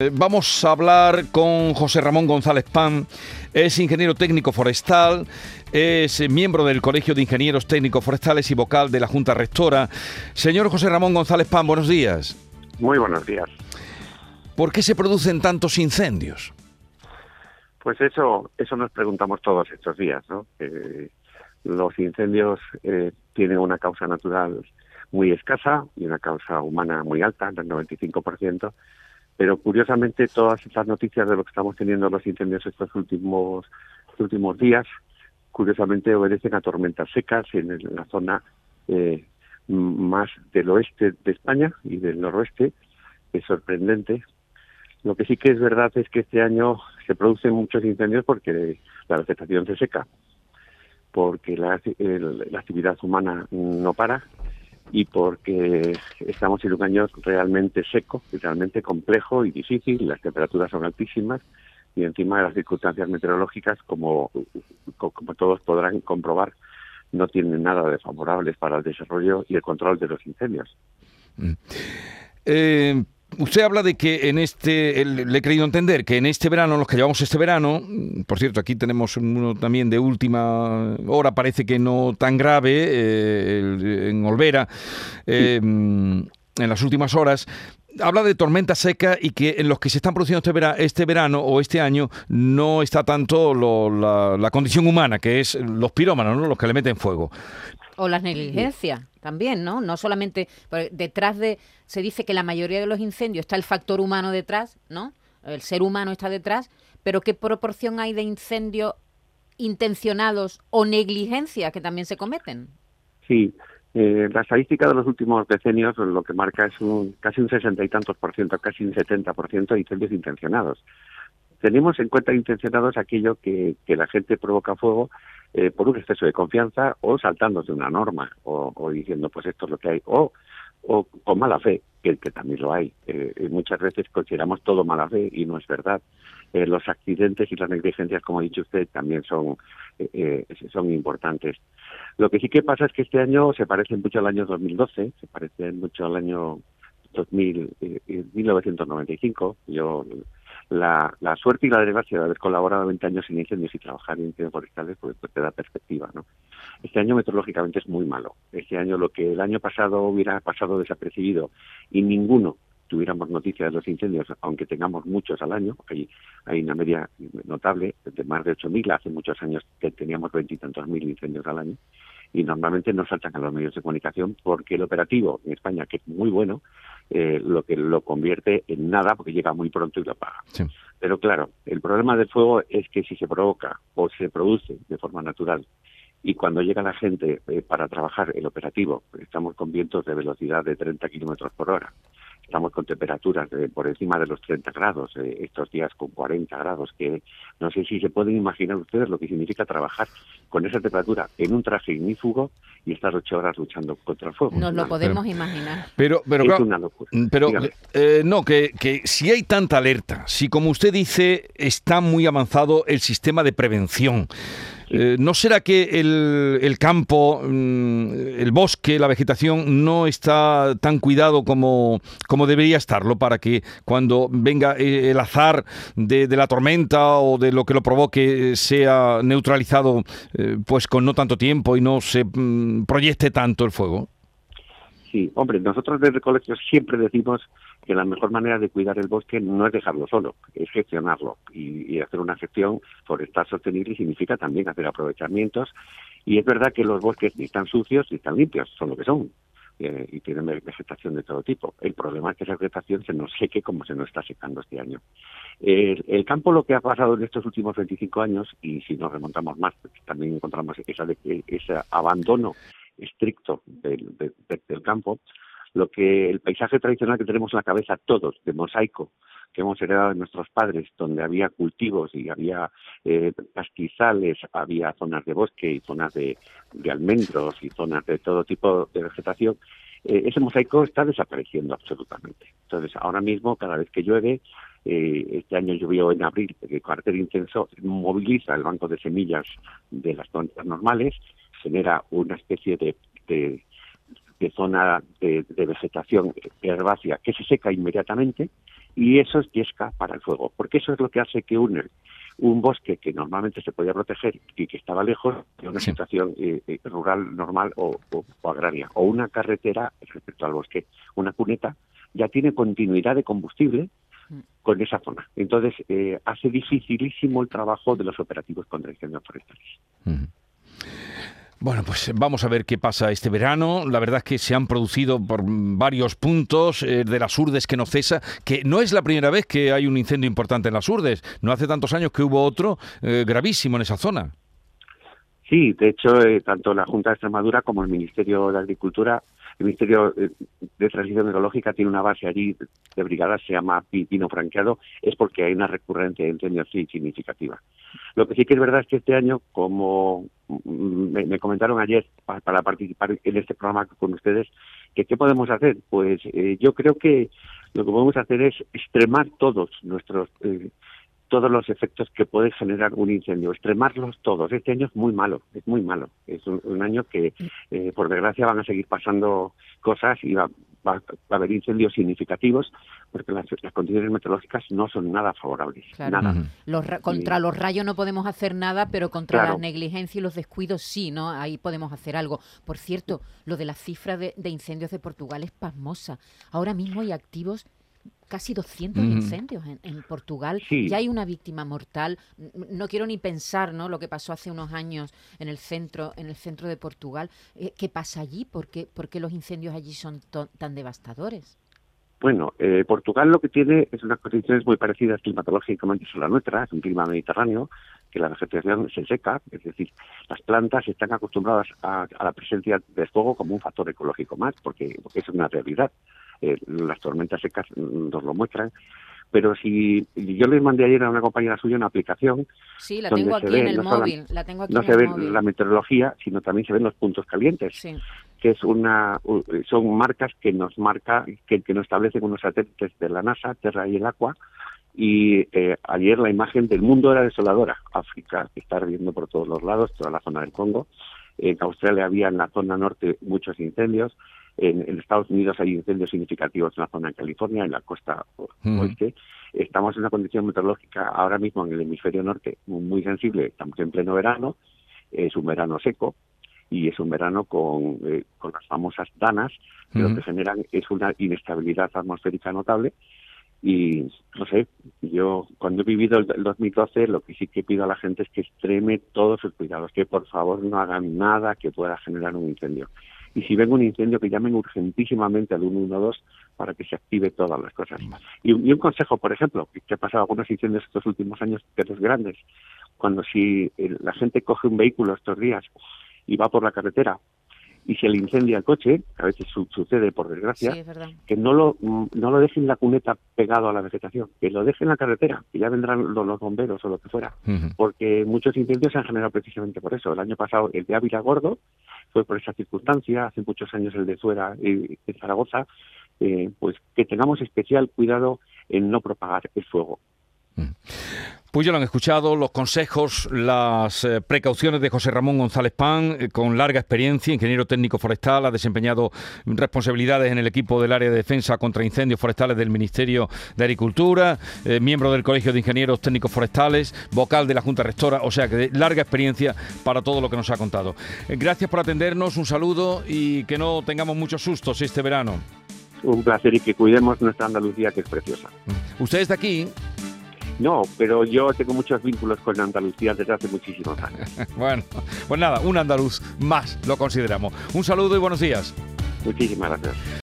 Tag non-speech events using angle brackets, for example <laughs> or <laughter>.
Eh, vamos a hablar con José Ramón González Pan, es ingeniero técnico forestal, es miembro del Colegio de Ingenieros Técnicos Forestales y vocal de la Junta Rectora. Señor José Ramón González Pan, buenos días. Muy buenos días. ¿Por qué se producen tantos incendios? Pues eso, eso nos preguntamos todos estos días, ¿no? los incendios eh, tienen una causa natural muy escasa y una causa humana muy alta, del 95%, pero curiosamente todas estas noticias de lo que estamos teniendo los incendios estos últimos últimos días, curiosamente obedecen a tormentas secas en la zona eh, más del oeste de España y del noroeste. Es sorprendente. Lo que sí que es verdad es que este año se producen muchos incendios porque la vegetación se seca, porque la, la actividad humana no para y porque estamos en un año realmente seco, realmente complejo y difícil, las temperaturas son altísimas y encima de las circunstancias meteorológicas, como, como todos podrán comprobar, no tienen nada de favorables para el desarrollo y el control de los incendios. Mm. Eh, Usted habla de que en este, le he querido entender que en este verano, los que llevamos este verano, por cierto, aquí tenemos uno también de última hora, parece que no tan grave, eh, en Olvera, eh, en las últimas horas, habla de tormenta seca y que en los que se están produciendo este, este verano, o este año no está tanto la, condición humana, que es los pirómanos, los que le meten fuego. O las negligencias también, ¿no? No solamente detrás de se dice que la mayoría de los incendios está el factor humano detrás, ¿no? El ser humano está detrás, pero ¿qué proporción hay de incendios intencionados o negligencia que también se cometen? Sí, eh, la estadística de los últimos decenios lo que marca es un casi un sesenta y tantos por ciento, casi un setenta por ciento de incendios intencionados. Tenemos en cuenta intencionados aquello que, que la gente provoca fuego eh, por un exceso de confianza o saltándose una norma o, diciendo pues esto es lo que hay o, o con mala fe, que, que también lo hay. Eh, muchas veces consideramos todo mala fe y no es verdad. Eh, los accidentes y las negligencias, como ha dicho usted, también son, son importantes. Lo que sí que pasa es que este año se parece mucho al año 2012, se parece mucho al año 2000, 1995. Yo la, la suerte y la desgracia de haber colaborado 20 años en incendios y trabajar en incendios forestales pues, pues, te da perspectiva, ¿no? Este año meteorológicamente es muy malo. Este año lo que el año pasado hubiera pasado desapercibido y ninguno tuviéramos noticias de los incendios, aunque tengamos muchos al año, hay, hay una media notable de más de 8.000, hace muchos años teníamos veintitantos mil incendios al año, y normalmente no saltan a los medios de comunicación porque el operativo en España, que es muy bueno, eh, lo que lo convierte en nada porque llega muy pronto y lo apaga. Pero claro, el problema del fuego es que si se provoca o se produce de forma natural y cuando llega la gente eh, para trabajar el operativo, estamos con vientos de velocidad de 30 kilómetros por hora, estamos con temperaturas de, por encima de los 30 grados, eh, estos días con 40 grados, que no sé si se pueden imaginar ustedes lo que significa trabajar con esa temperatura en un traje ignífugo y estar ocho horas luchando contra el fuego. Nos lo podemos imaginar. Pero, pero, es una locura. Pero eh, no, que, que si hay tanta alerta, si como usted dice está muy avanzado el sistema de prevención, eh, ¿No será que el, campo, mm, el bosque, la vegetación no está tan cuidado como, como debería estarlo para que cuando venga eh, el azar de, la tormenta o de lo que lo provoque sea neutralizado eh, pues con no tanto tiempo y no se mm, proyecte tanto el fuego? Sí, hombre, nosotros desde el siempre decimos que la mejor manera de cuidar el bosque no es dejarlo solo, es gestionarlo. Y, hacer una gestión forestal sostenible significa también hacer aprovechamientos. Y es verdad que los bosques ni están sucios ni están limpios, son lo que son. Eh, y tienen vegetación de todo tipo. El problema es que esa vegetación se nos seque como se nos está secando este año. el campo lo que ha pasado en estos últimos 25 años, y si nos remontamos más, también encontramos ese abandono estricto del, del campo, lo que el paisaje tradicional que tenemos en la cabeza todos, de mosaico, que hemos heredado de nuestros padres, donde había cultivos y había eh, pastizales, había zonas de bosque y zonas de, almendros y zonas de todo tipo de vegetación, eh, ese mosaico está desapareciendo absolutamente. Entonces, ahora mismo, cada vez que llueve, eh, este año llovió en abril, el carácter intenso moviliza el banco de semillas de las plantas normales, genera una especie de zona de, vegetación herbácea que se seca inmediatamente y eso es yesca para el fuego, porque eso es lo que hace que un, un bosque que normalmente se podía proteger y que estaba lejos de una situación eh, eh, rural normal o, agraria, o una carretera respecto al bosque, una cuneta, ya tiene continuidad de combustible mm. con esa zona. Entonces, eh, hace dificilísimo el trabajo de los operativos contra incendios forestales. Bueno, pues vamos a ver qué pasa este verano. La verdad es que se han producido por varios puntos eh, de las urdes que no cesa, que no es la primera vez que hay un incendio importante en las urdes. No hace tantos años que hubo otro eh, gravísimo en esa zona. Sí, de hecho, eh, tanto la Junta de Extremadura como el Ministerio de Agricultura el Ministerio de Transición Ecológica tiene una base allí de brigadas, se llama Pino Franqueado, es porque hay una recurrente de incendios significativa. Lo que sí que es verdad es que este año, como me, comentaron ayer para, participar en este programa con ustedes, que qué podemos hacer. Pues eh, yo creo que lo que podemos hacer es extremar todos nuestros eh, todos los efectos que puede generar un incendio, extremarlos todos. Este año es muy malo, es muy malo. Es un, año que, eh, por desgracia, van a seguir pasando cosas y va, va, a haber incendios significativos porque las, condiciones meteorológicas no son nada favorables. Nada. contra los rayos no podemos hacer nada, pero contra la negligencia y los descuidos sí, ¿no? Ahí podemos hacer algo. Por cierto, lo de la cifra de, de incendios de Portugal es pasmosa. Ahora mismo hay activos casi 200 incendios en, Portugal. y Ya hay una víctima mortal. No quiero ni pensar, ¿no? Lo que pasó hace unos años en el centro, en el centro de Portugal. Eh, ¿Qué pasa allí? ¿Por qué, los incendios allí son tan devastadores? Bueno, eh, Portugal lo que tiene es unas condiciones muy parecidas climatológicamente a la nuestra, es un clima mediterráneo, que la vegetación se seca, es decir, las plantas están acostumbradas a, la presencia de fuego como un factor ecológico más, porque, porque es una realidad. Eh, las tormentas secas nos lo muestran. Pero si yo les mandé ayer a una compañera suya una aplicación. Sí, la tengo aquí en el móvil. No se ve la meteorología, sino también se ven los puntos calientes. Que es una, son marcas que nos marca, que, que nos establecen unos satélites de la NASA, Terra y el Aqua. Y eh, ayer la imagen del mundo era desoladora. África está ardiendo por todos los lados, toda la zona del Congo. En Australia había en la zona norte muchos incendios. En, Estados Unidos hay incendios significativos en la zona de California, en la costa oeste. Estamos en una condición meteorológica ahora mismo en el hemisferio norte muy, sensible. Estamos en pleno verano, es un verano seco y es un verano con, eh, con las famosas danas, que lo que generan es una inestabilidad atmosférica notable. Y no sé, yo cuando he vivido el, 2012, lo que sí que pido a la gente es que extreme todos sus cuidados, que por favor no hagan nada que pueda generar un incendio y si ven un incendio que llamen urgentísimamente al 112 para que se active todas las cosas. Y, un consejo, por ejemplo, que ha pasado algunos incendios estos últimos años de los grandes, cuando si la gente coge un vehículo estos días y va por la carretera y se le incendia el coche, a veces sucede por desgracia, que no lo, no lo dejen la cuneta pegado a la vegetación, que lo dejen en la carretera, que ya vendrán los, bomberos o lo que fuera, porque muchos incendios se han generado precisamente por eso. El año pasado el de Ávila Gordo fue por esa circunstancia, hace muchos años el de Suera y de Zaragoza, eh, pues que tengamos especial cuidado en no propagar el fuego. Pues ya lo han escuchado, los consejos, las eh, precauciones de José Ramón González Pan, eh, con larga experiencia, ingeniero técnico forestal, ha desempeñado responsabilidades en el equipo del área de defensa contra incendios forestales del Ministerio de Agricultura, eh, miembro del Colegio de Ingenieros Técnicos Forestales, vocal de la Junta Rectora, o sea que de larga experiencia para todo lo que nos ha contado. gracias por atendernos, un saludo y que no tengamos muchos sustos este verano. Un placer y que cuidemos nuestra Andalucía que es preciosa. ¿Ustedes de aquí? No, pero yo tengo muchos vínculos con Andalucía desde hace muchísimos años. <laughs> bueno, pues nada, un andaluz más lo consideramos. Un saludo y buenos días. Muchísimas gracias.